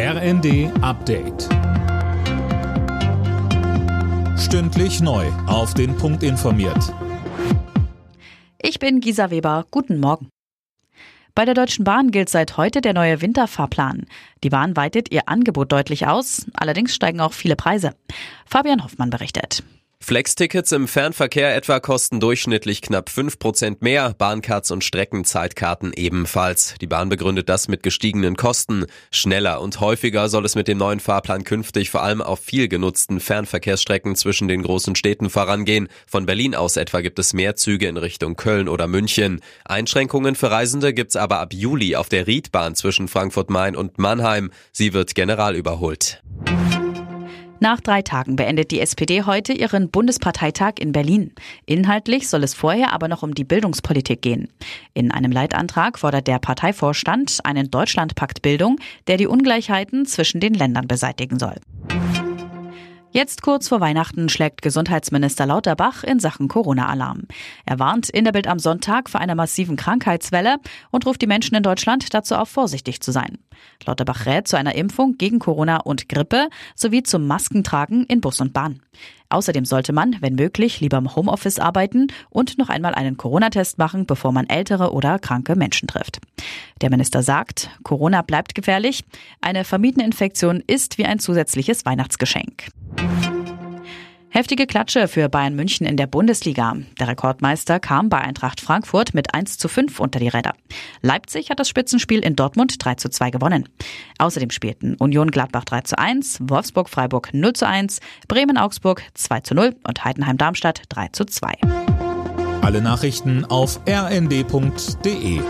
RND Update. Stündlich neu. Auf den Punkt informiert. Ich bin Gisa Weber. Guten Morgen. Bei der Deutschen Bahn gilt seit heute der neue Winterfahrplan. Die Bahn weitet ihr Angebot deutlich aus, allerdings steigen auch viele Preise. Fabian Hoffmann berichtet. Flex-Tickets im Fernverkehr etwa kosten durchschnittlich knapp 5% mehr, Bahncards und Streckenzeitkarten ebenfalls. Die Bahn begründet das mit gestiegenen Kosten. Schneller und häufiger soll es mit dem neuen Fahrplan künftig vor allem auf viel genutzten Fernverkehrsstrecken zwischen den großen Städten vorangehen. Von Berlin aus etwa gibt es mehr Züge in Richtung Köln oder München. Einschränkungen für Reisende gibt's aber ab Juli auf der Riedbahn zwischen Frankfurt-Main und Mannheim. Sie wird general überholt. Nach drei Tagen beendet die SPD heute ihren Bundesparteitag in Berlin. Inhaltlich soll es vorher aber noch um die Bildungspolitik gehen. In einem Leitantrag fordert der Parteivorstand einen Deutschlandpakt Bildung, der die Ungleichheiten zwischen den Ländern beseitigen soll. Jetzt kurz vor Weihnachten schlägt Gesundheitsminister Lauterbach in Sachen Corona-Alarm. Er warnt in der Bild am Sonntag vor einer massiven Krankheitswelle und ruft die Menschen in Deutschland dazu auf, vorsichtig zu sein. Lauterbach rät zu einer Impfung gegen Corona und Grippe sowie zum Maskentragen in Bus und Bahn. Außerdem sollte man, wenn möglich, lieber im Homeoffice arbeiten und noch einmal einen Corona-Test machen, bevor man ältere oder kranke Menschen trifft. Der Minister sagt, Corona bleibt gefährlich. Eine vermiedene Infektion ist wie ein zusätzliches Weihnachtsgeschenk. Heftige Klatsche für Bayern München in der Bundesliga. Der Rekordmeister kam bei Eintracht Frankfurt mit 1 zu 5 unter die Räder. Leipzig hat das Spitzenspiel in Dortmund 3 zu 2 gewonnen. Außerdem spielten Union Gladbach 3 zu 1, Wolfsburg Freiburg 0 zu 1, Bremen Augsburg 2 zu 0 und Heidenheim Darmstadt 3 zu 2. Alle Nachrichten auf rnd.de